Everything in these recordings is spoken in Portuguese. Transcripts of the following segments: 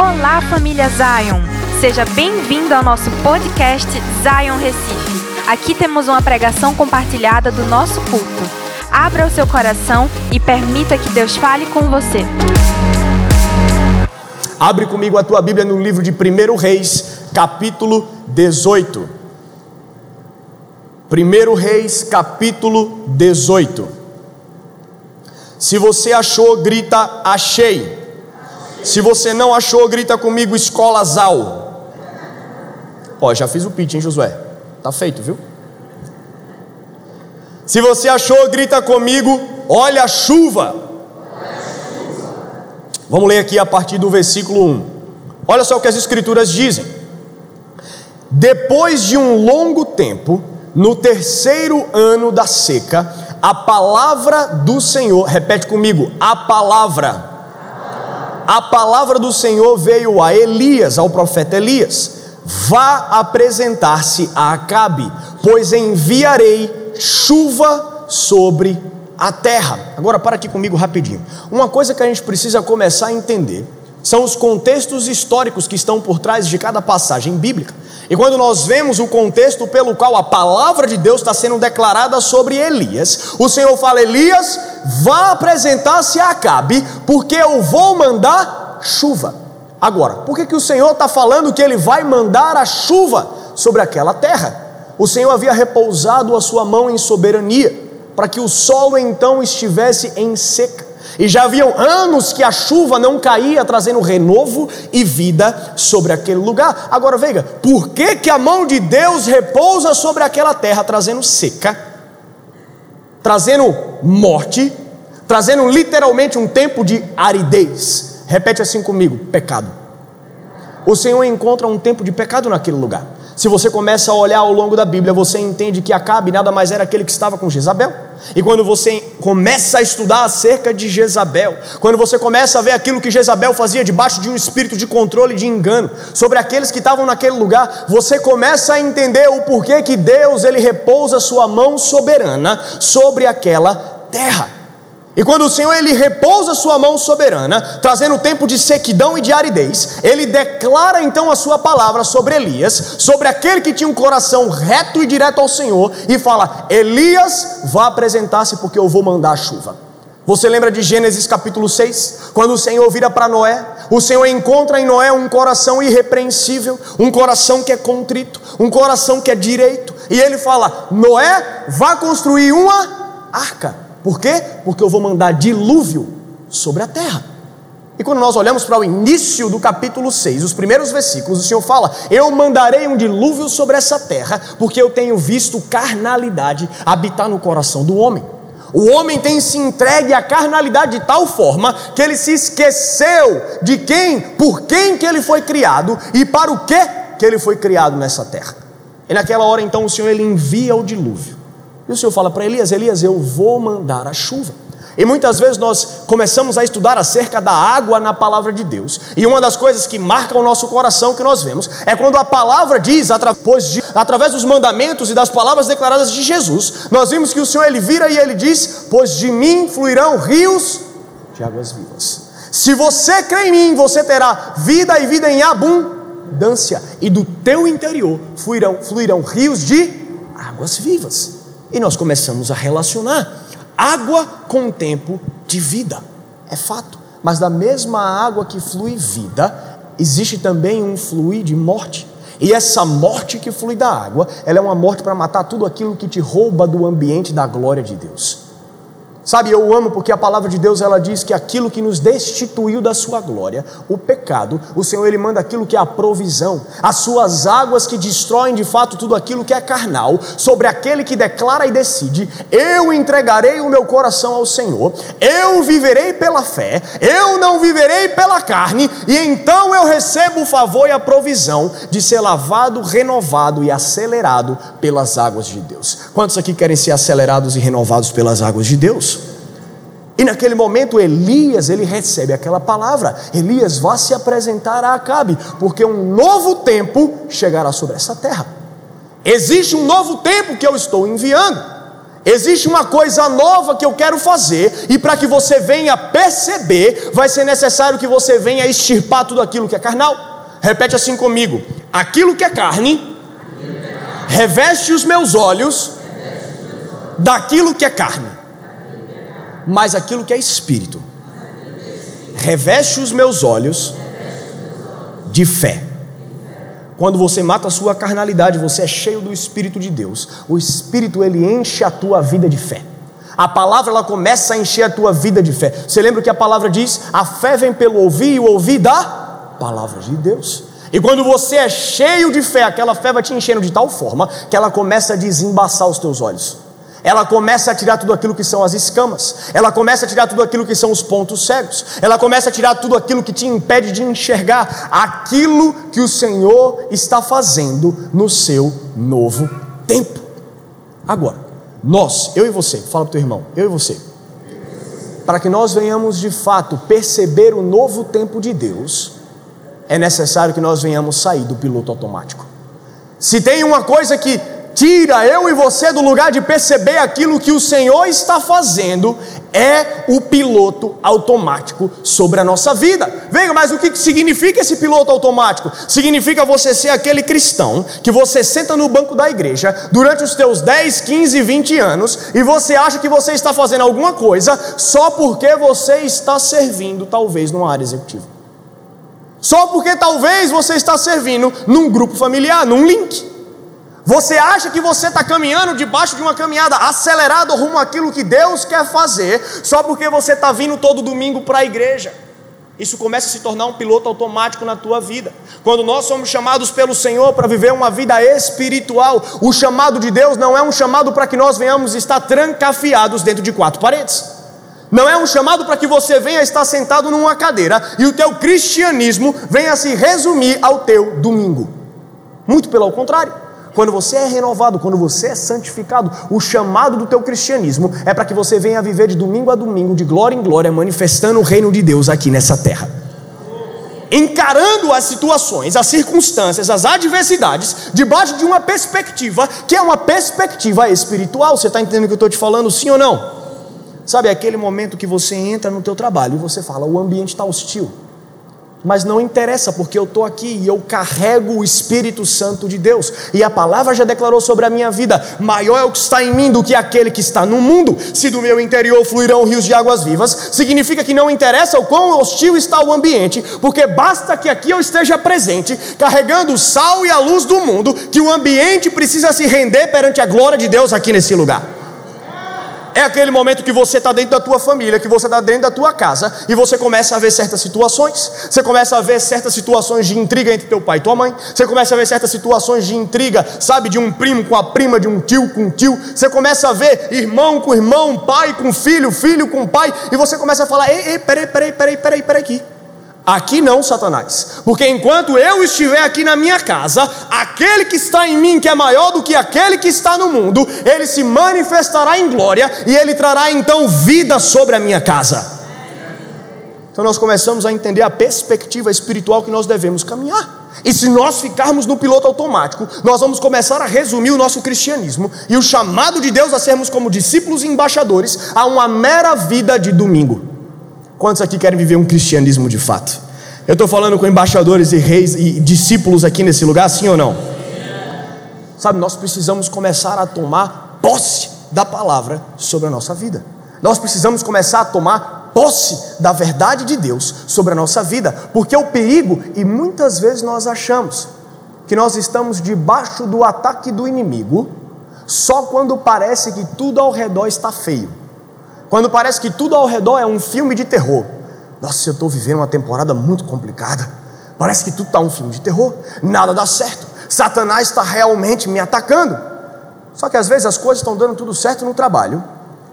Olá, família Zion! Seja bem-vindo ao nosso podcast Zion Recife. Aqui temos uma pregação compartilhada do nosso culto. Abra o seu coração e permita que Deus fale com você. Abre comigo a tua Bíblia no livro de 1 Reis, capítulo 18. 1 Reis, capítulo 18. Se você achou, grita achei. Se você não achou, grita comigo escola Zal. Ó, já fiz o pitch, hein, Josué? Tá feito, viu? Se você achou, grita comigo, olha a chuva. Vamos ler aqui a partir do versículo 1. Olha só o que as escrituras dizem. Depois de um longo tempo, no terceiro ano da seca, a palavra do Senhor, repete comigo, a palavra a palavra do Senhor veio a Elias, ao profeta Elias: Vá apresentar-se a Acabe, pois enviarei chuva sobre a terra. Agora para aqui comigo rapidinho. Uma coisa que a gente precisa começar a entender são os contextos históricos que estão por trás de cada passagem bíblica. E quando nós vemos o contexto pelo qual a palavra de Deus está sendo declarada sobre Elias, o Senhor fala: Elias, vá apresentar-se a Acabe, porque eu vou mandar chuva. Agora, por que, que o Senhor está falando que ele vai mandar a chuva sobre aquela terra? O Senhor havia repousado a sua mão em soberania, para que o solo então estivesse em seca. E já haviam anos que a chuva não caía, trazendo renovo e vida sobre aquele lugar. Agora veja, por que, que a mão de Deus repousa sobre aquela terra, trazendo seca, trazendo morte, trazendo literalmente um tempo de aridez? Repete assim comigo: pecado. O Senhor encontra um tempo de pecado naquele lugar. Se você começa a olhar ao longo da Bíblia, você entende que Acabe nada mais era aquele que estava com Jezabel. E quando você começa a estudar acerca de Jezabel, quando você começa a ver aquilo que Jezabel fazia debaixo de um espírito de controle e de engano sobre aqueles que estavam naquele lugar, você começa a entender o porquê que Deus ele repousa sua mão soberana sobre aquela terra. E quando o Senhor ele repousa sua mão soberana, trazendo o tempo de sequidão e de aridez, ele declara então a sua palavra sobre Elias, sobre aquele que tinha um coração reto e direto ao Senhor, e fala: Elias, vá apresentar-se porque eu vou mandar a chuva. Você lembra de Gênesis capítulo 6? Quando o Senhor vira para Noé, o Senhor encontra em Noé um coração irrepreensível, um coração que é contrito, um coração que é direito, e ele fala: Noé, vá construir uma arca. Por quê? Porque eu vou mandar dilúvio sobre a terra. E quando nós olhamos para o início do capítulo 6, os primeiros versículos, o Senhor fala: Eu mandarei um dilúvio sobre essa terra, porque eu tenho visto carnalidade habitar no coração do homem. O homem tem se entregue à carnalidade de tal forma que ele se esqueceu de quem, por quem que ele foi criado e para o que que ele foi criado nessa terra. E naquela hora então o Senhor ele envia o dilúvio. E o Senhor fala para Elias: Elias, eu vou mandar a chuva. E muitas vezes nós começamos a estudar acerca da água na palavra de Deus. E uma das coisas que marca o nosso coração que nós vemos é quando a palavra diz, através, dos mandamentos e das palavras declaradas de Jesus, nós vimos que o Senhor ele vira e ele diz: Pois de mim fluirão rios de águas vivas. Se você crê em mim, você terá vida e vida em abundância, e do teu interior fluirão, fluirão rios de águas vivas. E nós começamos a relacionar água com o tempo de vida. É fato. Mas da mesma água que flui vida, existe também um fluir de morte. E essa morte que flui da água, ela é uma morte para matar tudo aquilo que te rouba do ambiente da glória de Deus. Sabe, eu amo porque a palavra de Deus ela diz que aquilo que nos destituiu da sua glória, o pecado, o Senhor ele manda aquilo que é a provisão, as suas águas que destroem de fato tudo aquilo que é carnal, sobre aquele que declara e decide: eu entregarei o meu coração ao Senhor, eu viverei pela fé, eu não viverei pela carne, e então eu recebo o favor e a provisão de ser lavado, renovado e acelerado pelas águas de Deus. Quantos aqui querem ser acelerados e renovados pelas águas de Deus? E naquele momento Elias, ele recebe aquela palavra: Elias vá se apresentar a Acabe, porque um novo tempo chegará sobre essa terra. Existe um novo tempo que eu estou enviando. Existe uma coisa nova que eu quero fazer, e para que você venha perceber, vai ser necessário que você venha extirpar tudo aquilo que é carnal. Repete assim comigo: aquilo que é carne, reveste os meus olhos daquilo que é carne, mas aquilo que é espírito, reveste os meus olhos de fé. Quando você mata a sua carnalidade, você é cheio do Espírito de Deus. O Espírito ele enche a tua vida de fé. A palavra ela começa a encher a tua vida de fé. Você lembra que a palavra diz: a fé vem pelo ouvir e o ouvir da palavra de Deus. E quando você é cheio de fé, aquela fé vai te enchendo de tal forma que ela começa a desembaçar os teus olhos. Ela começa a tirar tudo aquilo que são as escamas, ela começa a tirar tudo aquilo que são os pontos cegos, ela começa a tirar tudo aquilo que te impede de enxergar aquilo que o Senhor está fazendo no seu novo tempo. Agora, nós, eu e você, fala para o teu irmão, eu e você, para que nós venhamos de fato perceber o novo tempo de Deus, é necessário que nós venhamos sair do piloto automático. Se tem uma coisa que tira eu e você do lugar de perceber aquilo que o Senhor está fazendo, é o piloto automático sobre a nossa vida. Veja, mas o que significa esse piloto automático? Significa você ser aquele cristão que você senta no banco da igreja durante os teus 10, 15, 20 anos e você acha que você está fazendo alguma coisa só porque você está servindo, talvez, numa área executiva. Só porque talvez você está servindo num grupo familiar, num link. Você acha que você está caminhando debaixo de uma caminhada acelerada rumo àquilo que Deus quer fazer, só porque você está vindo todo domingo para a igreja. Isso começa a se tornar um piloto automático na tua vida. Quando nós somos chamados pelo Senhor para viver uma vida espiritual, o chamado de Deus não é um chamado para que nós venhamos estar trancafiados dentro de quatro paredes. Não é um chamado para que você venha estar sentado numa cadeira e o teu cristianismo venha se resumir ao teu domingo. Muito pelo contrário. Quando você é renovado, quando você é santificado, o chamado do teu cristianismo é para que você venha viver de domingo a domingo, de glória em glória, manifestando o reino de Deus aqui nessa terra. Encarando as situações, as circunstâncias, as adversidades, debaixo de uma perspectiva que é uma perspectiva espiritual. Você está entendendo o que eu estou te falando, sim ou não? Sabe aquele momento que você entra no teu trabalho e você fala, o ambiente está hostil mas não interessa, porque eu estou aqui e eu carrego o Espírito Santo de Deus, e a palavra já declarou sobre a minha vida: maior é o que está em mim do que aquele que está no mundo. Se do meu interior fluirão rios de águas vivas, significa que não interessa o quão hostil está o ambiente, porque basta que aqui eu esteja presente, carregando o sal e a luz do mundo, que o ambiente precisa se render perante a glória de Deus aqui nesse lugar. É aquele momento que você está dentro da tua família, que você está dentro da tua casa e você começa a ver certas situações. Você começa a ver certas situações de intriga entre teu pai e tua mãe. Você começa a ver certas situações de intriga, sabe, de um primo com a prima, de um tio com um tio. Você começa a ver irmão com irmão, pai com filho, filho com pai. E você começa a falar: ei, ei, peraí, peraí, peraí, peraí, peraí aqui. Aqui não, Satanás, porque enquanto eu estiver aqui na minha casa, aquele que está em mim, que é maior do que aquele que está no mundo, ele se manifestará em glória e ele trará então vida sobre a minha casa. Então nós começamos a entender a perspectiva espiritual que nós devemos caminhar. E se nós ficarmos no piloto automático, nós vamos começar a resumir o nosso cristianismo e o chamado de Deus a sermos como discípulos e embaixadores a uma mera vida de domingo. Quantos aqui querem viver um cristianismo de fato? Eu estou falando com embaixadores e reis e discípulos aqui nesse lugar, sim ou não? Sabe, nós precisamos começar a tomar posse da palavra sobre a nossa vida. Nós precisamos começar a tomar posse da verdade de Deus sobre a nossa vida, porque o perigo, e muitas vezes nós achamos que nós estamos debaixo do ataque do inimigo, só quando parece que tudo ao redor está feio. Quando parece que tudo ao redor é um filme de terror. Nossa, eu estou vivendo uma temporada muito complicada. Parece que tudo está um filme de terror. Nada dá certo. Satanás está realmente me atacando. Só que às vezes as coisas estão dando tudo certo no trabalho.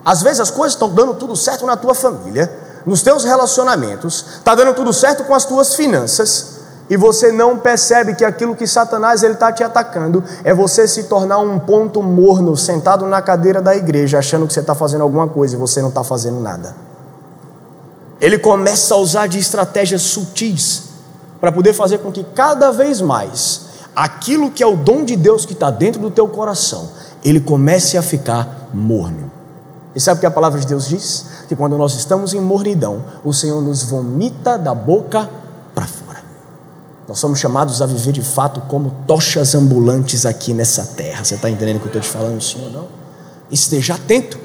Às vezes as coisas estão dando tudo certo na tua família, nos teus relacionamentos, está dando tudo certo com as tuas finanças e você não percebe que aquilo que Satanás ele está te atacando é você se tornar um ponto morno sentado na cadeira da igreja achando que você está fazendo alguma coisa e você não está fazendo nada. Ele começa a usar de estratégias sutis para poder fazer com que cada vez mais aquilo que é o dom de Deus que está dentro do teu coração ele comece a ficar morno. E sabe o que a palavra de Deus diz? Que quando nós estamos em mornidão, o Senhor nos vomita da boca para fora. Nós somos chamados a viver de fato como tochas ambulantes aqui nessa terra. Você está entendendo o que eu estou te falando, sim ou não? Esteja atento,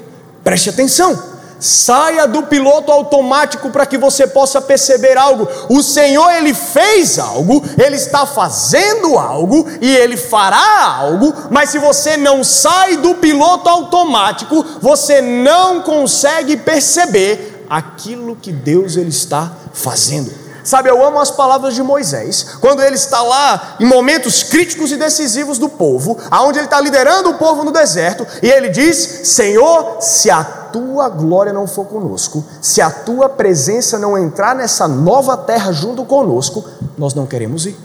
preste atenção. Saia do piloto automático para que você possa perceber algo. O Senhor, Ele fez algo, Ele está fazendo algo e Ele fará algo, mas se você não sai do piloto automático, você não consegue perceber aquilo que Deus Ele está fazendo. Sabe, eu amo as palavras de Moisés, quando ele está lá em momentos críticos e decisivos do povo, aonde ele está liderando o povo no deserto, e ele diz: Senhor, se a tua glória não for conosco, se a tua presença não entrar nessa nova terra junto conosco, nós não queremos ir.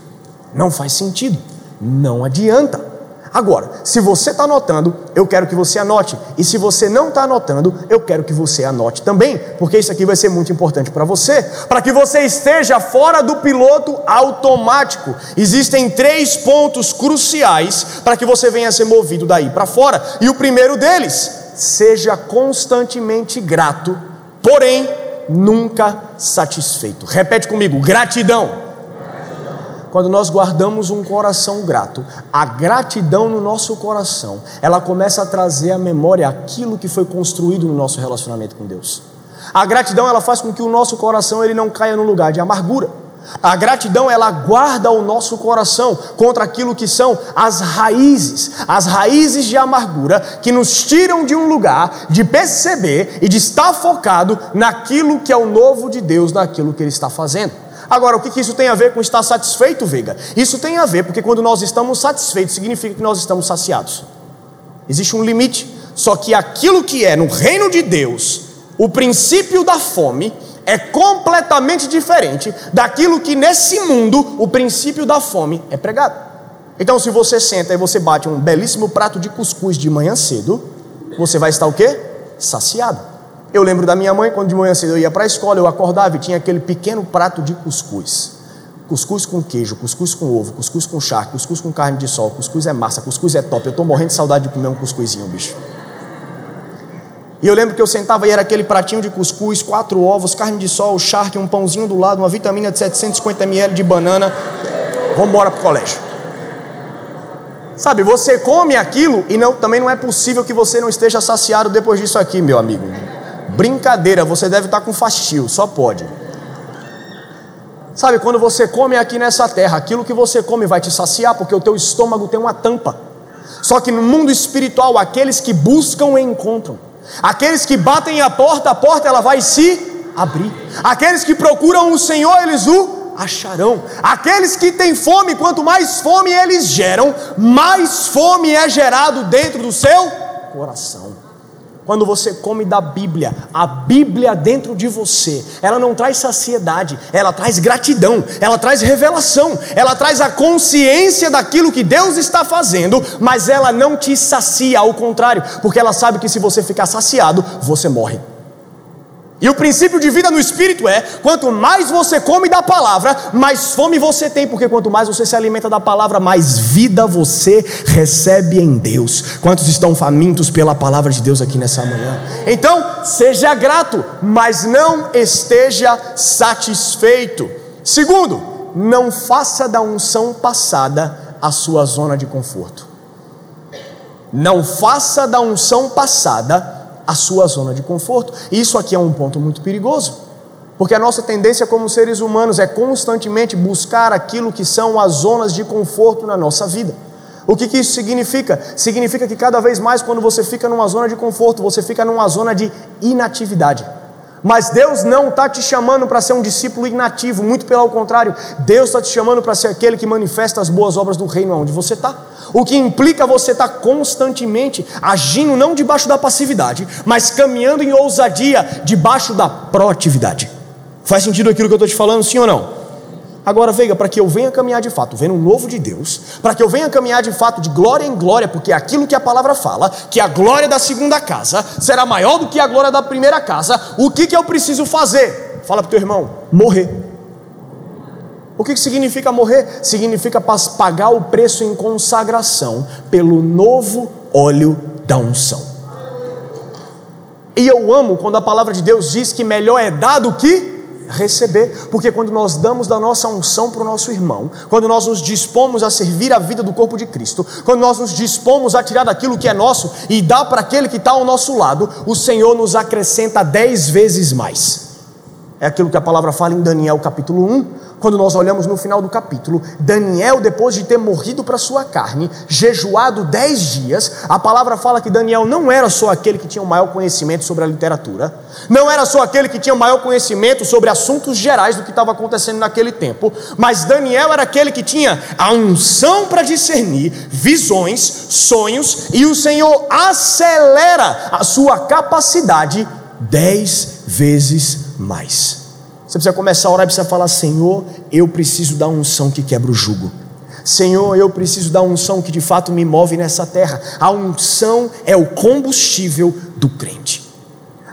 Não faz sentido, não adianta. Agora, se você está anotando, eu quero que você anote. E se você não está anotando, eu quero que você anote também, porque isso aqui vai ser muito importante para você, para que você esteja fora do piloto automático. Existem três pontos cruciais para que você venha a ser movido daí para fora. E o primeiro deles, seja constantemente grato, porém nunca satisfeito. Repete comigo: gratidão quando nós guardamos um coração grato, a gratidão no nosso coração, ela começa a trazer à memória aquilo que foi construído no nosso relacionamento com Deus. A gratidão ela faz com que o nosso coração ele não caia no lugar de amargura. A gratidão ela guarda o nosso coração contra aquilo que são as raízes, as raízes de amargura que nos tiram de um lugar de perceber e de estar focado naquilo que é o novo de Deus, naquilo que ele está fazendo. Agora, o que isso tem a ver com estar satisfeito, Veiga? Isso tem a ver porque quando nós estamos satisfeitos, significa que nós estamos saciados. Existe um limite. Só que aquilo que é no reino de Deus, o princípio da fome, é completamente diferente daquilo que nesse mundo o princípio da fome é pregado. Então, se você senta e você bate um belíssimo prato de cuscuz de manhã cedo, você vai estar o quê? Saciado. Eu lembro da minha mãe, quando de manhã cedo eu ia para a escola, eu acordava e tinha aquele pequeno prato de cuscuz. Cuscuz com queijo, cuscuz com ovo, cuscuz com charque, cuscuz com carne de sol, cuscuz é massa, cuscuz é top. Eu estou morrendo de saudade de comer um cuscuzinho, bicho. E eu lembro que eu sentava e era aquele pratinho de cuscuz, quatro ovos, carne de sol, charque, um pãozinho do lado, uma vitamina de 750 ml de banana. Vamos embora para o colégio. Sabe, você come aquilo e não, também não é possível que você não esteja saciado depois disso aqui, meu amigo. Brincadeira, você deve estar com fastio, só pode. Sabe, quando você come aqui nessa terra, aquilo que você come vai te saciar, porque o teu estômago tem uma tampa. Só que no mundo espiritual, aqueles que buscam encontram. Aqueles que batem a porta, a porta ela vai se abrir. Aqueles que procuram o Senhor, eles o acharão. Aqueles que têm fome, quanto mais fome eles geram, mais fome é gerado dentro do seu coração quando você come da Bíblia, a Bíblia dentro de você, ela não traz saciedade, ela traz gratidão, ela traz revelação, ela traz a consciência daquilo que Deus está fazendo, mas ela não te sacia, ao contrário, porque ela sabe que se você ficar saciado, você morre. E o princípio de vida no espírito é: quanto mais você come da palavra, mais fome você tem, porque quanto mais você se alimenta da palavra, mais vida você recebe em Deus. Quantos estão famintos pela palavra de Deus aqui nessa manhã? Então, seja grato, mas não esteja satisfeito. Segundo, não faça da unção passada a sua zona de conforto. Não faça da unção passada a sua zona de conforto. E isso aqui é um ponto muito perigoso. Porque a nossa tendência como seres humanos é constantemente buscar aquilo que são as zonas de conforto na nossa vida. O que, que isso significa? Significa que cada vez mais, quando você fica numa zona de conforto, você fica numa zona de inatividade. Mas Deus não está te chamando para ser um discípulo inativo, muito pelo contrário, Deus está te chamando para ser aquele que manifesta as boas obras do reino onde você está. O que implica você estar tá constantemente agindo não debaixo da passividade, mas caminhando em ousadia debaixo da proatividade. Faz sentido aquilo que eu estou te falando, sim ou não? Agora, veja, para que eu venha caminhar de fato, vendo o novo de Deus, para que eu venha caminhar de fato de glória em glória, porque é aquilo que a palavra fala, que a glória da segunda casa será maior do que a glória da primeira casa, o que, que eu preciso fazer? Fala para o teu irmão: morrer. O que, que significa morrer? Significa pagar o preço em consagração pelo novo óleo da unção. E eu amo quando a palavra de Deus diz que melhor é dar do que receber, porque quando nós damos da nossa unção para o nosso irmão, quando nós nos dispomos a servir a vida do corpo de Cristo, quando nós nos dispomos a tirar daquilo que é nosso e dar para aquele que está ao nosso lado, o Senhor nos acrescenta dez vezes mais. É aquilo que a palavra fala em Daniel capítulo 1, quando nós olhamos no final do capítulo, Daniel, depois de ter morrido para sua carne, jejuado dez dias, a palavra fala que Daniel não era só aquele que tinha o maior conhecimento sobre a literatura, não era só aquele que tinha o maior conhecimento sobre assuntos gerais do que estava acontecendo naquele tempo, mas Daniel era aquele que tinha a unção para discernir visões, sonhos, e o Senhor acelera a sua capacidade dez vezes mais. Você precisa começar a orar e precisa falar: Senhor, eu preciso da unção que quebra o jugo. Senhor, eu preciso da unção que de fato me move nessa terra. A unção é o combustível do crente.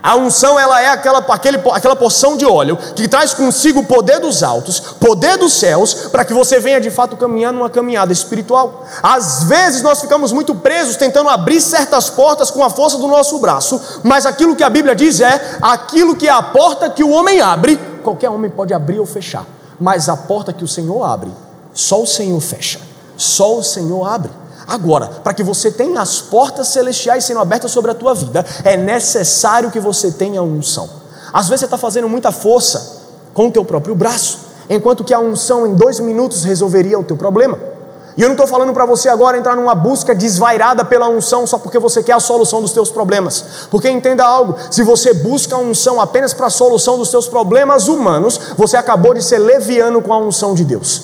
A unção ela é aquela, aquele, aquela porção de óleo que traz consigo o poder dos altos, poder dos céus, para que você venha de fato caminhar numa caminhada espiritual. Às vezes nós ficamos muito presos tentando abrir certas portas com a força do nosso braço, mas aquilo que a Bíblia diz é: aquilo que é a porta que o homem abre, qualquer homem pode abrir ou fechar, mas a porta que o Senhor abre, só o Senhor fecha, só o Senhor abre. Agora, para que você tenha as portas celestiais sendo abertas sobre a tua vida, é necessário que você tenha unção. Às vezes você está fazendo muita força com o teu próprio braço, enquanto que a unção em dois minutos resolveria o teu problema. E eu não estou falando para você agora entrar numa busca desvairada pela unção só porque você quer a solução dos teus problemas. Porque entenda algo: se você busca a unção apenas para a solução dos teus problemas humanos, você acabou de ser leviano com a unção de Deus.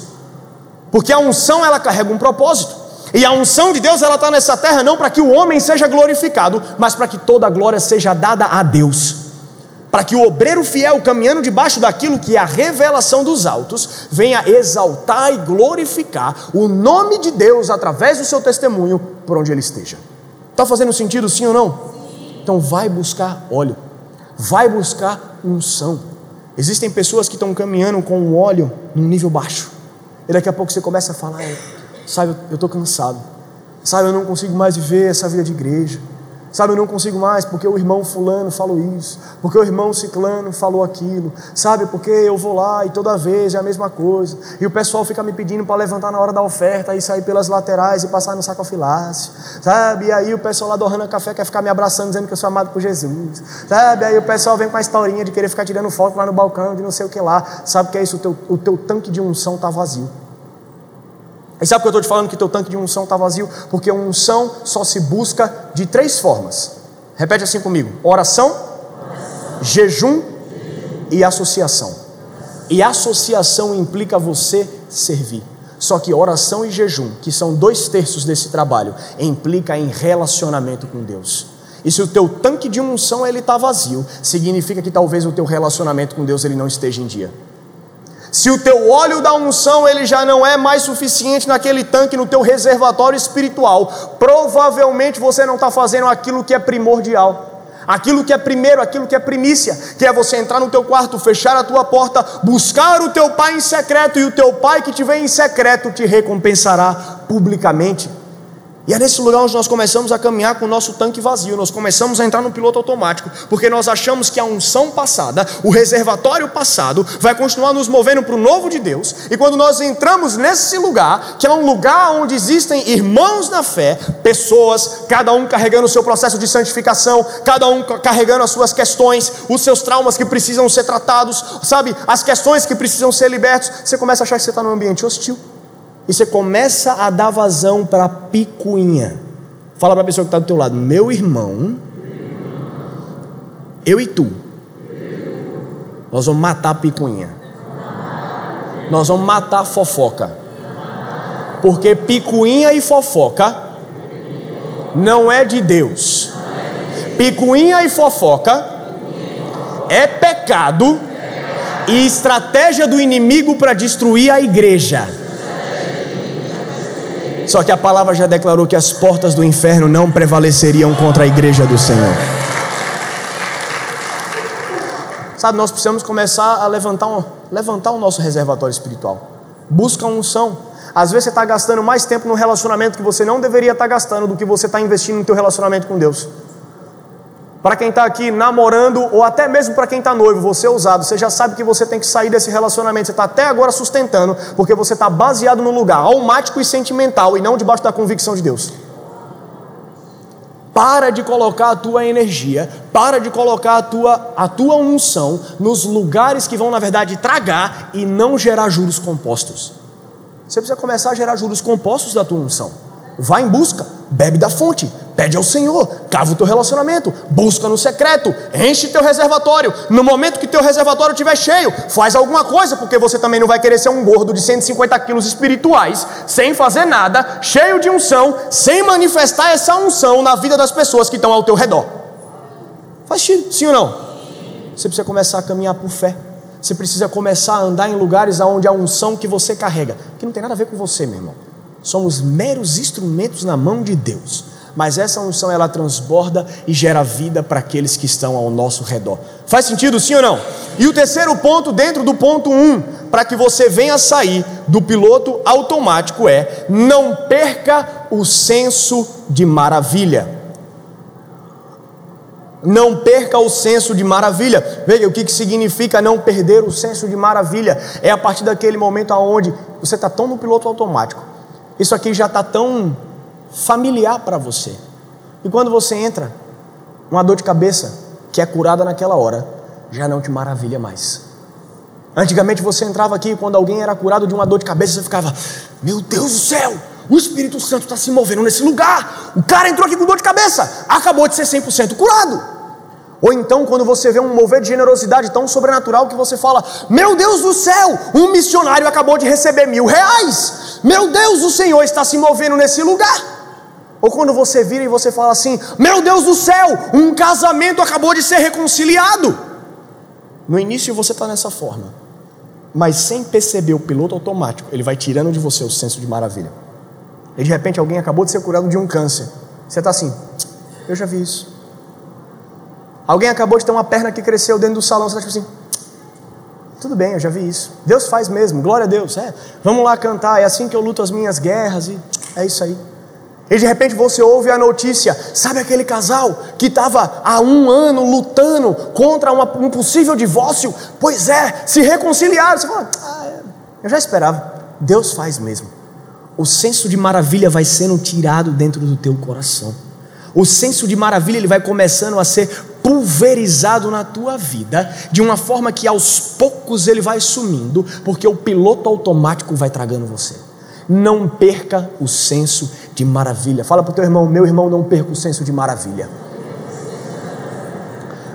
Porque a unção ela carrega um propósito. E a unção de Deus ela está nessa terra não para que o homem seja glorificado, mas para que toda a glória seja dada a Deus para que o obreiro fiel, caminhando debaixo daquilo que é a revelação dos altos, venha exaltar e glorificar o nome de Deus através do seu testemunho por onde ele esteja. Está fazendo sentido sim ou não? Então vai buscar óleo, vai buscar unção. Existem pessoas que estão caminhando com o óleo num nível baixo, e daqui a pouco você começa a falar: sabe, eu estou cansado, sabe, eu não consigo mais viver essa vida de igreja. Sabe, eu não consigo mais porque o irmão fulano falou isso, porque o irmão ciclano falou aquilo, sabe, porque eu vou lá e toda vez é a mesma coisa, e o pessoal fica me pedindo para levantar na hora da oferta e sair pelas laterais e passar no sacofilácio, sabe, e aí o pessoal lá do Rana Café quer ficar me abraçando dizendo que eu sou amado por Jesus, sabe, aí o pessoal vem com a historinha de querer ficar tirando foto lá no balcão de não sei o que lá, sabe que é isso? O teu, o teu tanque de unção está vazio. E sabe por que eu estou te falando que teu tanque de unção está vazio? Porque unção só se busca de três formas. Repete assim comigo: oração, oração. Jejum, jejum e associação. E associação implica você servir. Só que oração e jejum, que são dois terços desse trabalho, implica em relacionamento com Deus. E se o teu tanque de unção ele está vazio, significa que talvez o teu relacionamento com Deus ele não esteja em dia. Se o teu óleo da unção ele já não é mais suficiente naquele tanque, no teu reservatório espiritual, provavelmente você não está fazendo aquilo que é primordial. Aquilo que é primeiro, aquilo que é primícia, que é você entrar no teu quarto, fechar a tua porta, buscar o teu pai em secreto, e o teu pai que te vem em secreto te recompensará publicamente. E é nesse lugar onde nós começamos a caminhar com o nosso tanque vazio, nós começamos a entrar no piloto automático, porque nós achamos que a unção passada, o reservatório passado, vai continuar nos movendo para o novo de Deus, e quando nós entramos nesse lugar, que é um lugar onde existem irmãos na fé, pessoas, cada um carregando o seu processo de santificação, cada um carregando as suas questões, os seus traumas que precisam ser tratados, sabe, as questões que precisam ser libertos, você começa a achar que você está num ambiente hostil. E você começa a dar vazão para a picuinha. Fala para a pessoa que está do teu lado, meu irmão, eu e tu, nós vamos matar a picuinha. Nós vamos matar a fofoca. Porque picuinha e fofoca não é de Deus. Picuinha e fofoca é pecado e estratégia do inimigo para destruir a igreja. Só que a palavra já declarou que as portas do inferno não prevaleceriam contra a igreja do Senhor. Sabe, nós precisamos começar a levantar, um, levantar o nosso reservatório espiritual. Busca unção. Às vezes você está gastando mais tempo no relacionamento que você não deveria estar tá gastando do que você está investindo no teu relacionamento com Deus. Para quem está aqui namorando, ou até mesmo para quem está noivo, você é ousado, você já sabe que você tem que sair desse relacionamento, você está até agora sustentando, porque você está baseado num lugar almático e sentimental e não debaixo da convicção de Deus. Para de colocar a tua energia, para de colocar a tua, a tua unção nos lugares que vão, na verdade, tragar e não gerar juros compostos. Você precisa começar a gerar juros compostos da tua unção. Vai em busca, bebe da fonte, pede ao Senhor, cava o teu relacionamento, busca no secreto, enche teu reservatório. No momento que teu reservatório estiver cheio, faz alguma coisa, porque você também não vai querer ser um gordo de 150 quilos espirituais, sem fazer nada, cheio de unção, sem manifestar essa unção na vida das pessoas que estão ao teu redor. Faz sentido, sim ou não? Você precisa começar a caminhar por fé. Você precisa começar a andar em lugares onde a unção que você carrega, que não tem nada a ver com você, meu irmão somos meros instrumentos na mão de Deus. Mas essa unção ela transborda e gera vida para aqueles que estão ao nosso redor. Faz sentido, sim ou não? E o terceiro ponto, dentro do ponto 1, um, para que você venha sair do piloto automático, é não perca o senso de maravilha. Não perca o senso de maravilha. Veja o que, que significa não perder o senso de maravilha. É a partir daquele momento onde você está tão no piloto automático isso aqui já está tão familiar para você. E quando você entra, uma dor de cabeça que é curada naquela hora, já não te maravilha mais. Antigamente você entrava aqui quando alguém era curado de uma dor de cabeça, você ficava: Meu Deus do céu, o Espírito Santo está se movendo nesse lugar. O cara entrou aqui com dor de cabeça, acabou de ser 100% curado. Ou então, quando você vê um mover de generosidade tão sobrenatural que você fala: Meu Deus do céu, um missionário acabou de receber mil reais. Meu Deus, o Senhor está se movendo nesse lugar. Ou quando você vira e você fala assim: Meu Deus do céu, um casamento acabou de ser reconciliado. No início você está nessa forma, mas sem perceber o piloto automático, ele vai tirando de você o senso de maravilha. E de repente alguém acabou de ser curado de um câncer. Você está assim: Eu já vi isso. Alguém acabou de ter uma perna que cresceu dentro do salão, você está tipo assim, tudo bem, eu já vi isso. Deus faz mesmo, glória a Deus. É, vamos lá cantar, é assim que eu luto as minhas guerras e é isso aí. E de repente você ouve a notícia, sabe aquele casal que estava há um ano lutando contra uma, um possível divórcio? Pois é, se reconciliaram. Você fala, ah, é, eu já esperava. Deus faz mesmo. O senso de maravilha vai sendo tirado dentro do teu coração. O senso de maravilha ele vai começando a ser pulverizado na tua vida, de uma forma que aos poucos ele vai sumindo, porque o piloto automático vai tragando você. Não perca o senso de maravilha. Fala para o teu irmão, meu irmão, não perca o senso de maravilha.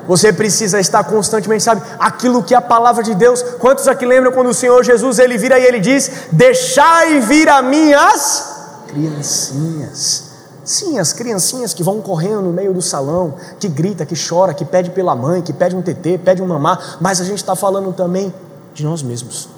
Você precisa estar constantemente, sabe, aquilo que é a palavra de Deus. Quantos aqui lembram quando o Senhor Jesus ele vira e ele diz: Deixai vir a minhas criancinhas. Sim, as criancinhas que vão correndo no meio do salão, que grita, que chora, que pede pela mãe, que pede um tetê, pede um mamá, mas a gente está falando também de nós mesmos.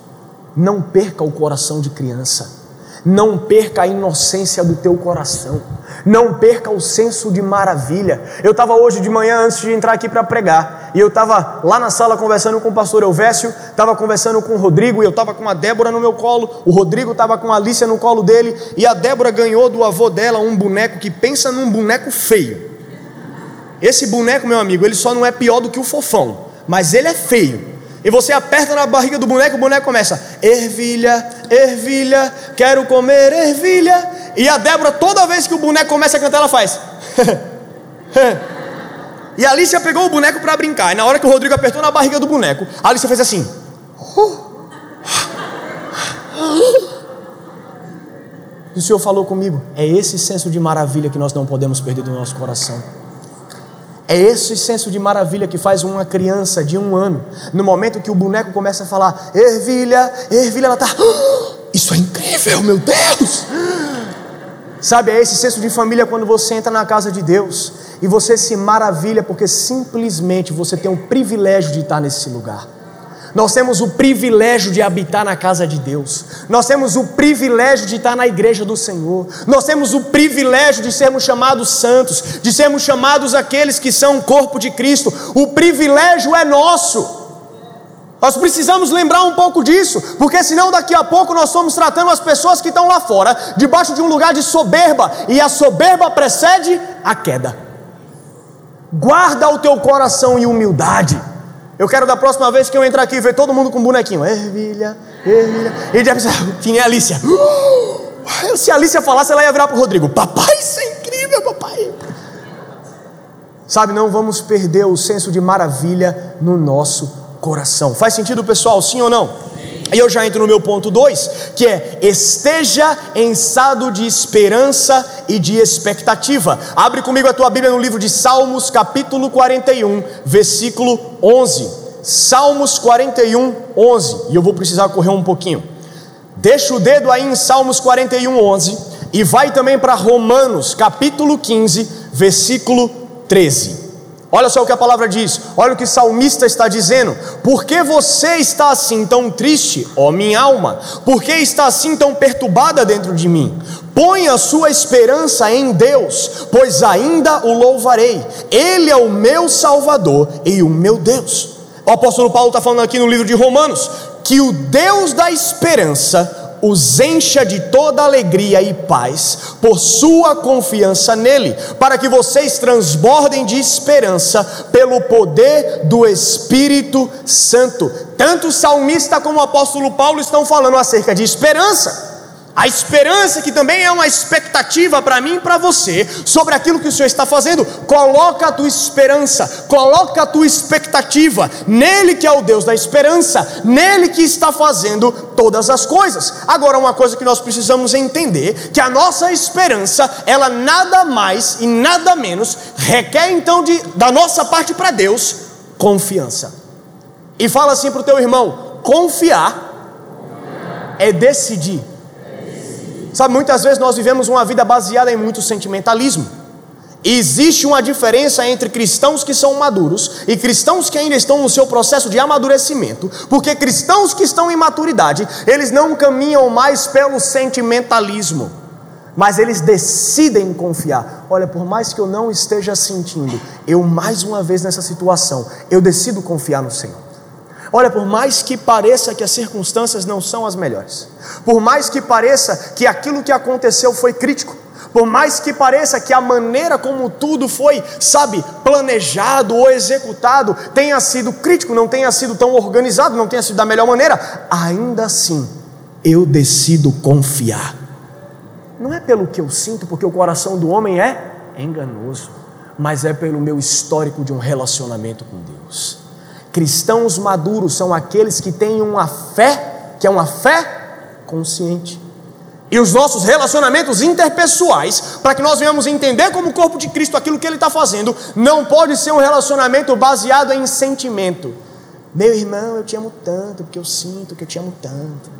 Não perca o coração de criança. Não perca a inocência do teu coração. Não perca o senso de maravilha. Eu estava hoje de manhã, antes de entrar aqui para pregar, e eu estava lá na sala conversando com o pastor Elvésio, estava conversando com o Rodrigo, e eu estava com a Débora no meu colo, o Rodrigo estava com a Alicia no colo dele, e a Débora ganhou do avô dela um boneco que pensa num boneco feio. Esse boneco, meu amigo, ele só não é pior do que o fofão, mas ele é feio. E você aperta na barriga do boneco, o boneco começa: ervilha, ervilha, quero comer ervilha. E a Débora, toda vez que o boneco começa a cantar, ela faz. e a Alicia pegou o boneco para brincar. E na hora que o Rodrigo apertou na barriga do boneco, a Alicia fez assim. E o Senhor falou comigo: é esse senso de maravilha que nós não podemos perder do nosso coração. É esse senso de maravilha que faz uma criança de um ano, no momento que o boneco começa a falar, ervilha, ervilha, ela está, ah, isso é incrível, meu Deus! Sabe, é esse senso de família quando você entra na casa de Deus e você se maravilha porque simplesmente você tem o privilégio de estar nesse lugar. Nós temos o privilégio de habitar na casa de Deus. Nós temos o privilégio de estar na igreja do Senhor. Nós temos o privilégio de sermos chamados santos, de sermos chamados aqueles que são o corpo de Cristo. O privilégio é nosso. Nós precisamos lembrar um pouco disso, porque senão daqui a pouco nós estamos tratando as pessoas que estão lá fora, debaixo de um lugar de soberba, e a soberba precede a queda. Guarda o teu coração em humildade. Eu quero da próxima vez que eu entrar aqui ver todo mundo com bonequinho. Ervilha, ervilha. E já pensar, quem é Alicia? Se a Alicia falasse, ela ia virar para o Rodrigo: Papai, isso é incrível, papai. Sabe, não vamos perder o senso de maravilha no nosso coração. Faz sentido, pessoal? Sim ou não? E eu já entro no meu ponto 2, que é esteja em estado de esperança e de expectativa. Abre comigo a tua Bíblia no livro de Salmos, capítulo 41, versículo 11. Salmos 41, 11. E eu vou precisar correr um pouquinho. Deixa o dedo aí em Salmos 41, 11. E vai também para Romanos, capítulo 15, versículo 13. Olha só o que a palavra diz, olha o que o salmista está dizendo. Por que você está assim tão triste, ó minha alma? Por que está assim tão perturbada dentro de mim? Põe a sua esperança em Deus, pois ainda o louvarei. Ele é o meu Salvador e o meu Deus. O apóstolo Paulo está falando aqui no livro de Romanos que o Deus da esperança os encha de toda alegria e paz por sua confiança nele, para que vocês transbordem de esperança pelo poder do Espírito Santo. Tanto o salmista como o apóstolo Paulo estão falando acerca de esperança. A esperança que também é uma expectativa para mim e para você sobre aquilo que o Senhor está fazendo. Coloca a tua esperança, coloca a tua expectativa nele que é o Deus da esperança, nele que está fazendo todas as coisas. Agora uma coisa que nós precisamos entender, que a nossa esperança, ela nada mais e nada menos requer então de, da nossa parte para Deus confiança. E fala assim para o teu irmão: confiar é decidir Sabe, muitas vezes nós vivemos uma vida baseada em muito sentimentalismo. Existe uma diferença entre cristãos que são maduros e cristãos que ainda estão no seu processo de amadurecimento, porque cristãos que estão em maturidade, eles não caminham mais pelo sentimentalismo, mas eles decidem confiar. Olha, por mais que eu não esteja sentindo, eu mais uma vez nessa situação, eu decido confiar no Senhor. Olha, por mais que pareça que as circunstâncias não são as melhores, por mais que pareça que aquilo que aconteceu foi crítico, por mais que pareça que a maneira como tudo foi, sabe, planejado ou executado tenha sido crítico, não tenha sido tão organizado, não tenha sido da melhor maneira, ainda assim eu decido confiar. Não é pelo que eu sinto, porque o coração do homem é enganoso, mas é pelo meu histórico de um relacionamento com Deus. Cristãos maduros são aqueles que têm uma fé, que é uma fé consciente. E os nossos relacionamentos interpessoais, para que nós venhamos entender como corpo de Cristo aquilo que Ele está fazendo, não pode ser um relacionamento baseado em sentimento. Meu irmão, eu te amo tanto, porque eu sinto que eu te amo tanto.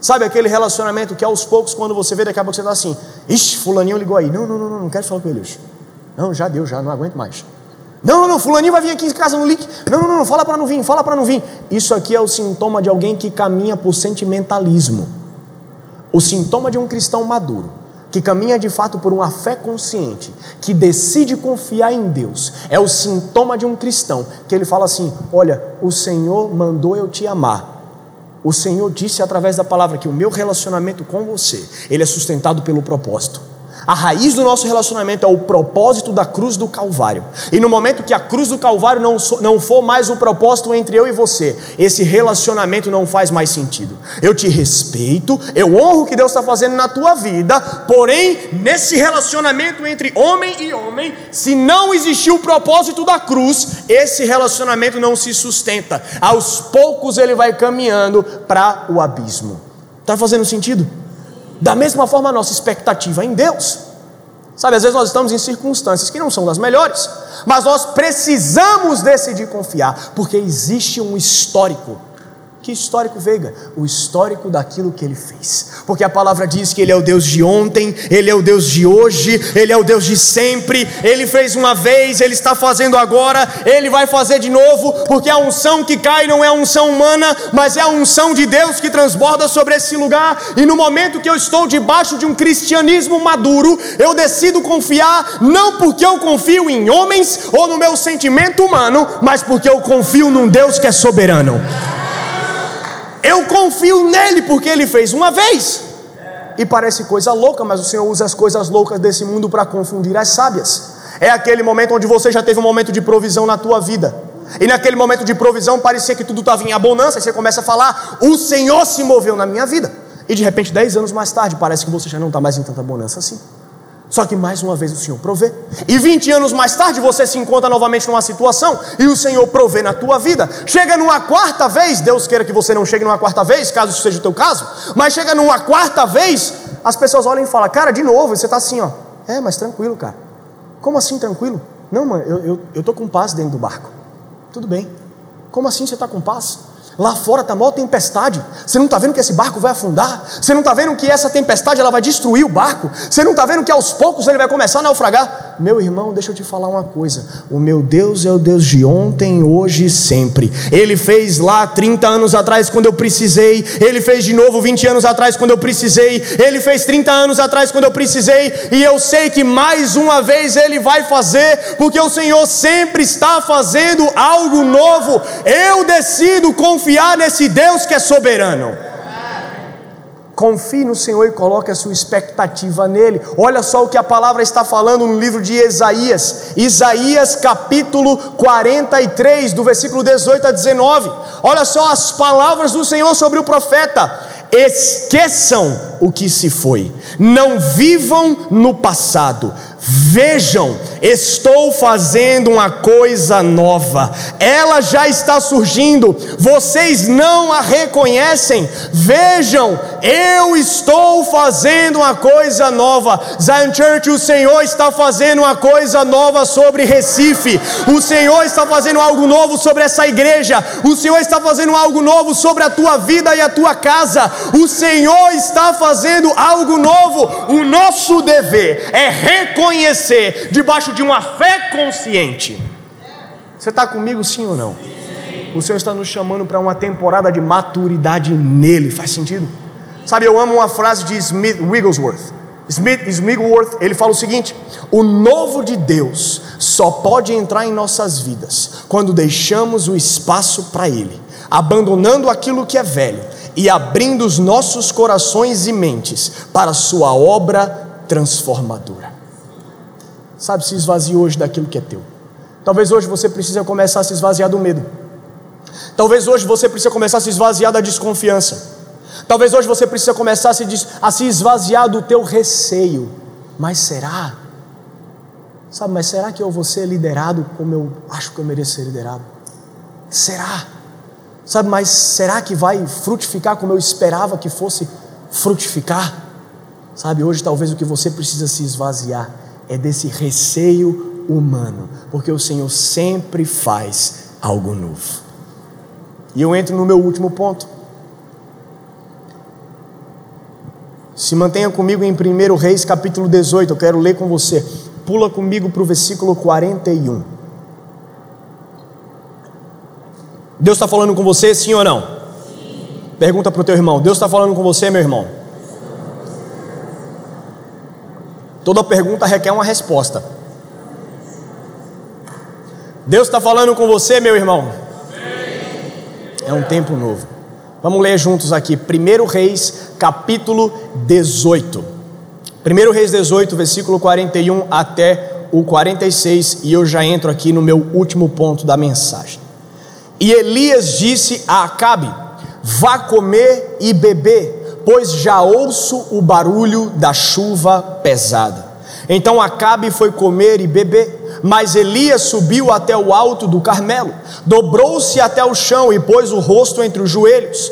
Sabe aquele relacionamento que aos poucos, quando você vê, daqui a pouco você está assim: Ixi, Fulaninho ligou aí. Não, não, não, não, não quero falar com ele hoje. Não, já deu, já, não aguento mais. Não, não, não, fulaninho vai vir aqui em casa no link. Não, não, não, fala para não vir, fala para não vir. Isso aqui é o sintoma de alguém que caminha por sentimentalismo. O sintoma de um cristão maduro, que caminha de fato por uma fé consciente, que decide confiar em Deus, é o sintoma de um cristão que ele fala assim: Olha, o Senhor mandou eu te amar. O Senhor disse através da palavra que o meu relacionamento com você, ele é sustentado pelo propósito. A raiz do nosso relacionamento é o propósito da cruz do Calvário. E no momento que a cruz do Calvário não, não for mais o propósito entre eu e você, esse relacionamento não faz mais sentido. Eu te respeito, eu honro o que Deus está fazendo na tua vida, porém, nesse relacionamento entre homem e homem, se não existir o propósito da cruz, esse relacionamento não se sustenta. Aos poucos ele vai caminhando para o abismo. Está fazendo sentido? Da mesma forma, a nossa expectativa em Deus. Sabe, às vezes nós estamos em circunstâncias que não são das melhores, mas nós precisamos decidir confiar, porque existe um histórico que histórico, Veiga? O histórico daquilo que ele fez. Porque a palavra diz que ele é o Deus de ontem, ele é o Deus de hoje, ele é o Deus de sempre. Ele fez uma vez, ele está fazendo agora, ele vai fazer de novo, porque a unção que cai não é a unção humana, mas é a unção de Deus que transborda sobre esse lugar. E no momento que eu estou debaixo de um cristianismo maduro, eu decido confiar, não porque eu confio em homens ou no meu sentimento humano, mas porque eu confio num Deus que é soberano. Eu confio nele porque ele fez uma vez. E parece coisa louca, mas o Senhor usa as coisas loucas desse mundo para confundir as sábias. É aquele momento onde você já teve um momento de provisão na tua vida. E naquele momento de provisão parecia que tudo estava em abundância, e você começa a falar: "O Senhor se moveu na minha vida". E de repente, dez anos mais tarde, parece que você já não está mais em tanta bonança assim. Só que mais uma vez o Senhor provê. E 20 anos mais tarde você se encontra novamente numa situação e o Senhor provê na tua vida. Chega numa quarta vez, Deus queira que você não chegue numa quarta vez, caso isso seja o teu caso, mas chega numa quarta vez, as pessoas olham e falam: Cara, de novo, você está assim, ó. É, mas tranquilo, cara. Como assim tranquilo? Não, mano, eu estou eu, com paz dentro do barco. Tudo bem. Como assim você está com paz? Lá fora está maior tempestade. Você não está vendo que esse barco vai afundar? Você não está vendo que essa tempestade ela vai destruir o barco? Você não está vendo que aos poucos ele vai começar a naufragar? Meu irmão, deixa eu te falar uma coisa. O meu Deus é o Deus de ontem, hoje e sempre. Ele fez lá 30 anos atrás quando eu precisei. Ele fez de novo 20 anos atrás quando eu precisei. Ele fez 30 anos atrás quando eu precisei. E eu sei que mais uma vez ele vai fazer, porque o Senhor sempre está fazendo algo novo. Eu decido confiar confiar nesse Deus que é soberano. Confie no Senhor e coloque a sua expectativa nele. Olha só o que a palavra está falando no livro de Isaías, Isaías capítulo 43, do versículo 18 a 19. Olha só as palavras do Senhor sobre o profeta: esqueçam o que se foi, não vivam no passado, Vejam, estou fazendo uma coisa nova, ela já está surgindo, vocês não a reconhecem. Vejam, eu estou fazendo uma coisa nova. Zion Church, o Senhor está fazendo uma coisa nova sobre Recife, o Senhor está fazendo algo novo sobre essa igreja, o Senhor está fazendo algo novo sobre a tua vida e a tua casa, o Senhor está fazendo algo novo. O nosso dever é reconhecer reconhecer debaixo de uma fé consciente. Você está comigo, sim ou não? O Senhor está nos chamando para uma temporada de maturidade nele. Faz sentido? Sabe, eu amo uma frase de Smith Wigglesworth. Smith Wigglesworth, ele fala o seguinte: o novo de Deus só pode entrar em nossas vidas quando deixamos o espaço para Ele, abandonando aquilo que é velho e abrindo os nossos corações e mentes para Sua obra transformadora. Sabe, se esvazie hoje daquilo que é teu. Talvez hoje você precise começar a se esvaziar do medo. Talvez hoje você precise começar a se esvaziar da desconfiança. Talvez hoje você precise começar a se, a se esvaziar do teu receio. Mas será? Sabe, mas será que eu vou ser liderado como eu acho que eu mereço ser liderado? Será? Sabe, mas será que vai frutificar como eu esperava que fosse frutificar? Sabe, hoje talvez o que você precisa se esvaziar é desse receio humano, porque o Senhor sempre faz algo novo. E eu entro no meu último ponto. Se mantenha comigo em 1 Reis capítulo 18, eu quero ler com você. Pula comigo para o versículo 41. Deus está falando com você, sim ou não? Sim. Pergunta para o teu irmão: Deus está falando com você, meu irmão? Toda pergunta requer uma resposta. Deus está falando com você, meu irmão? É um tempo novo. Vamos ler juntos aqui, 1 Reis, capítulo 18. 1 Reis 18, versículo 41 até o 46, e eu já entro aqui no meu último ponto da mensagem. E Elias disse a Acabe: Vá comer e beber pois já ouço o barulho da chuva pesada. Então Acabe foi comer e beber, mas Elias subiu até o alto do Carmelo, dobrou-se até o chão e pôs o rosto entre os joelhos.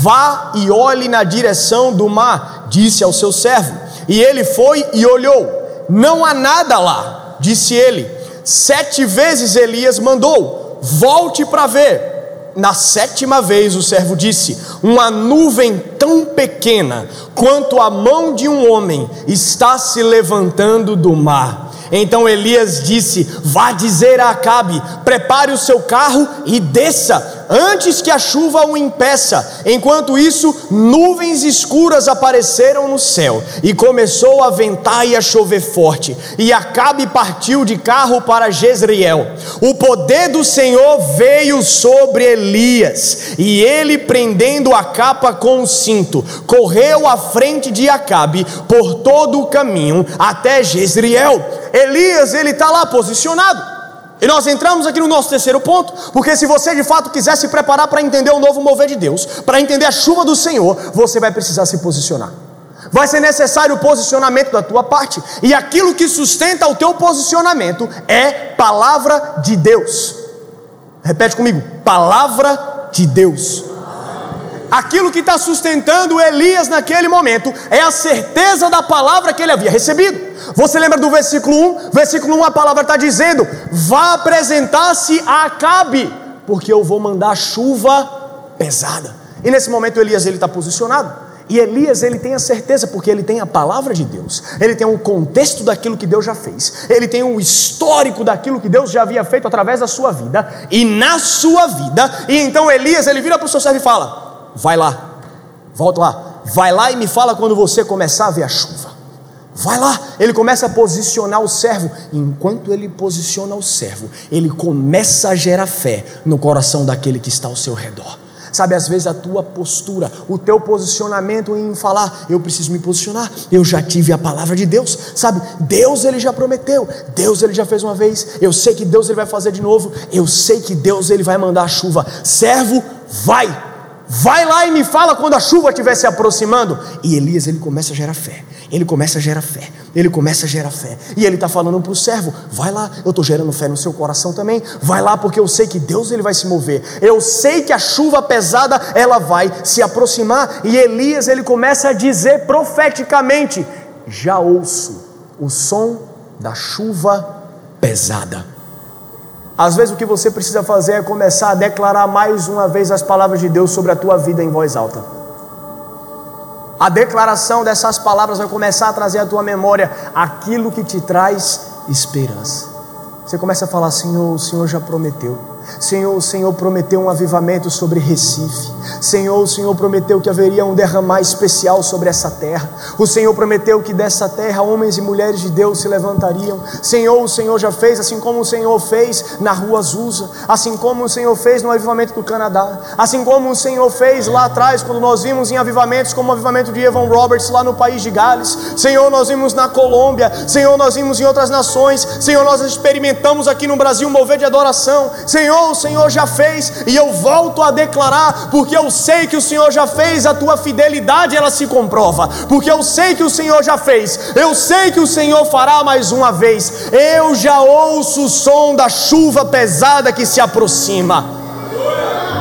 Vá e olhe na direção do mar, disse ao seu servo. E ele foi e olhou. Não há nada lá, disse ele. Sete vezes Elias mandou: volte para ver. Na sétima vez o servo disse: Uma nuvem tão pequena quanto a mão de um homem está se levantando do mar. Então Elias disse: Vá dizer a Acabe: prepare o seu carro e desça, antes que a chuva o impeça. Enquanto isso, nuvens escuras apareceram no céu, e começou a ventar e a chover forte. E Acabe partiu de carro para Jezreel. O poder do Senhor veio sobre Elias, e ele, prendendo a capa com o cinto, correu à frente de Acabe por todo o caminho até Jezreel Elias ele está lá posicionado. E nós entramos aqui no nosso terceiro ponto, porque se você de fato quiser se preparar para entender o novo mover de Deus, para entender a chuva do Senhor, você vai precisar se posicionar. Vai ser necessário o posicionamento da tua parte, e aquilo que sustenta o teu posicionamento é palavra de Deus. Repete comigo: palavra de Deus. Aquilo que está sustentando Elias naquele momento é a certeza da palavra que ele havia recebido. Você lembra do versículo 1? Versículo 1 a palavra está dizendo: Vá apresentar-se a Acabe, porque eu vou mandar chuva pesada. E nesse momento Elias ele está posicionado. E Elias ele tem a certeza porque ele tem a palavra de Deus. Ele tem um contexto daquilo que Deus já fez. Ele tem um histórico daquilo que Deus já havia feito através da sua vida e na sua vida. E então Elias ele vira para o seu servo e fala: Vai lá, volta lá, vai lá e me fala quando você começar a ver a chuva. Vai lá, ele começa a posicionar o servo. Enquanto ele posiciona o servo, ele começa a gerar fé no coração daquele que está ao seu redor. Sabe, às vezes a tua postura, o teu posicionamento em falar, eu preciso me posicionar, eu já tive a palavra de Deus, sabe? Deus ele já prometeu, Deus ele já fez uma vez, eu sei que Deus ele vai fazer de novo, eu sei que Deus ele vai mandar a chuva. Servo, vai. Vai lá e me fala quando a chuva estiver se aproximando. E Elias ele começa a gerar fé. Ele começa a gerar fé, ele começa a gerar fé, e ele está falando para o servo: vai lá, eu estou gerando fé no seu coração também, vai lá, porque eu sei que Deus ele vai se mover, eu sei que a chuva pesada ela vai se aproximar, e Elias ele começa a dizer profeticamente: já ouço o som da chuva pesada. Às vezes o que você precisa fazer é começar a declarar mais uma vez as palavras de Deus sobre a tua vida em voz alta. A declaração dessas palavras vai começar a trazer à tua memória aquilo que te traz esperança. Você começa a falar: Senhor, o Senhor já prometeu. Senhor, o Senhor prometeu um avivamento sobre Recife. Senhor, o Senhor prometeu que haveria um derramar especial sobre essa terra. O Senhor prometeu que dessa terra homens e mulheres de Deus se levantariam. Senhor, o Senhor já fez, assim como o Senhor fez na rua Azusa, assim como o Senhor fez no avivamento do Canadá, assim como o Senhor fez lá atrás, quando nós vimos em avivamentos, como o avivamento de Evan Roberts lá no país de Gales. Senhor, nós vimos na Colômbia. Senhor, nós vimos em outras nações. Senhor, nós experimentamos aqui no Brasil mover de adoração. Senhor, O Senhor já fez, e eu volto a declarar, porque eu sei que o Senhor já fez, a tua fidelidade ela se comprova, porque eu sei que o Senhor já fez, eu sei que o Senhor fará mais uma vez. Eu já ouço o som da chuva pesada que se aproxima.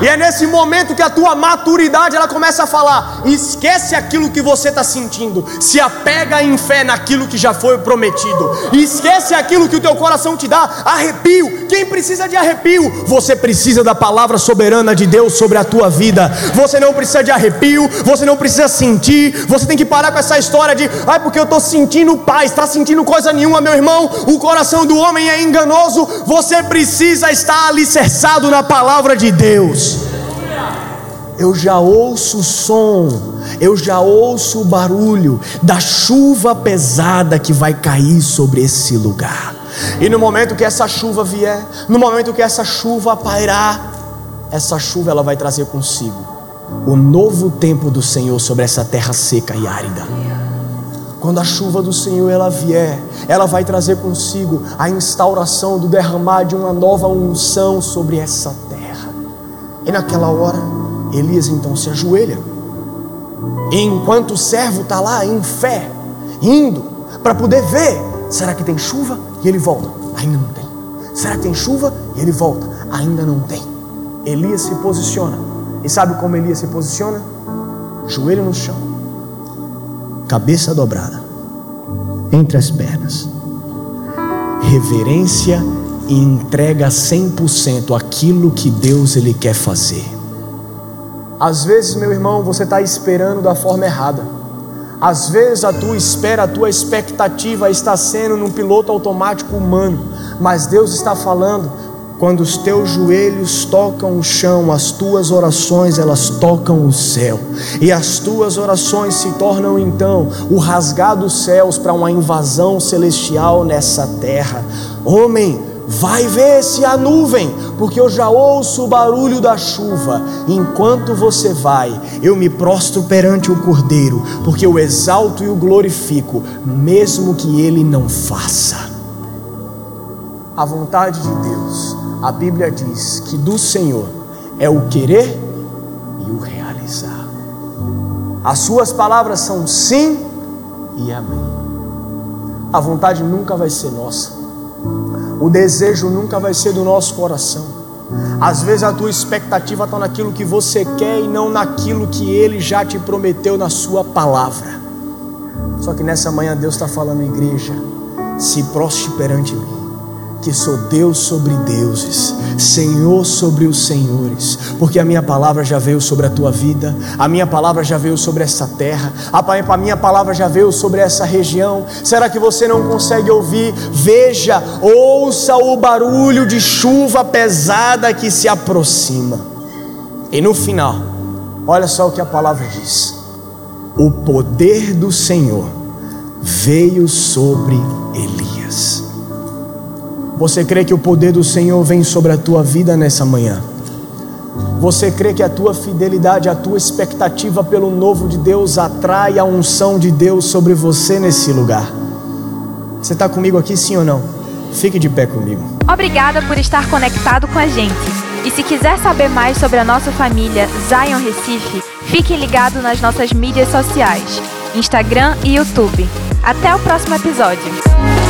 E é nesse momento que a tua maturidade ela começa a falar: esquece aquilo que você está sentindo, se apega em fé naquilo que já foi prometido, esquece aquilo que o teu coração te dá, arrepio. Quem precisa de arrepio? Você precisa da palavra soberana de Deus sobre a tua vida. Você não precisa de arrepio, você não precisa sentir, você tem que parar com essa história de, ai, porque eu estou sentindo paz, está sentindo coisa nenhuma, meu irmão. O coração do homem é enganoso, você precisa estar alicerçado na palavra de Deus eu já ouço o som, eu já ouço o barulho da chuva pesada que vai cair sobre esse lugar. E no momento que essa chuva vier, no momento que essa chuva pairar, essa chuva ela vai trazer consigo o novo tempo do Senhor sobre essa terra seca e árida. Quando a chuva do Senhor ela vier, ela vai trazer consigo a instauração do derramar de uma nova unção sobre essa terra. E naquela hora, Elias então se ajoelha. E enquanto o servo está lá em fé, indo para poder ver, será que tem chuva? E ele volta, ainda não tem. Será que tem chuva? E ele volta, ainda não tem. Elias se posiciona. E sabe como Elias se posiciona? Joelho no chão, cabeça dobrada, entre as pernas, reverência e entrega 100% aquilo que Deus ele quer fazer. Às vezes, meu irmão, você está esperando da forma errada. Às vezes a tua espera, a tua expectativa está sendo num piloto automático humano, mas Deus está falando, quando os teus joelhos tocam o chão, as tuas orações elas tocam o céu, e as tuas orações se tornam então o rasgar dos céus para uma invasão celestial nessa terra. Homem, Vai ver se há nuvem, porque eu já ouço o barulho da chuva. Enquanto você vai, eu me prostro perante o Cordeiro, porque eu exalto e o glorifico, mesmo que ele não faça. A vontade de Deus, a Bíblia diz que do Senhor é o querer e o realizar. As suas palavras são sim e amém. A vontade nunca vai ser nossa. O desejo nunca vai ser do nosso coração. Às vezes a tua expectativa está naquilo que você quer e não naquilo que Ele já te prometeu na Sua palavra. Só que nessa manhã Deus está falando, igreja, se prostre perante mim sou Deus sobre deuses, Senhor sobre os senhores, porque a minha palavra já veio sobre a tua vida, a minha palavra já veio sobre essa terra, a minha palavra já veio sobre essa região. Será que você não consegue ouvir? Veja, ouça o barulho de chuva pesada que se aproxima. E no final, olha só o que a palavra diz: o poder do Senhor veio sobre Elias. Você crê que o poder do Senhor vem sobre a tua vida nessa manhã? Você crê que a tua fidelidade, a tua expectativa pelo novo de Deus atrai a unção de Deus sobre você nesse lugar? Você está comigo aqui, sim ou não? Fique de pé comigo. Obrigada por estar conectado com a gente. E se quiser saber mais sobre a nossa família Zion Recife, fique ligado nas nossas mídias sociais, Instagram e YouTube. Até o próximo episódio.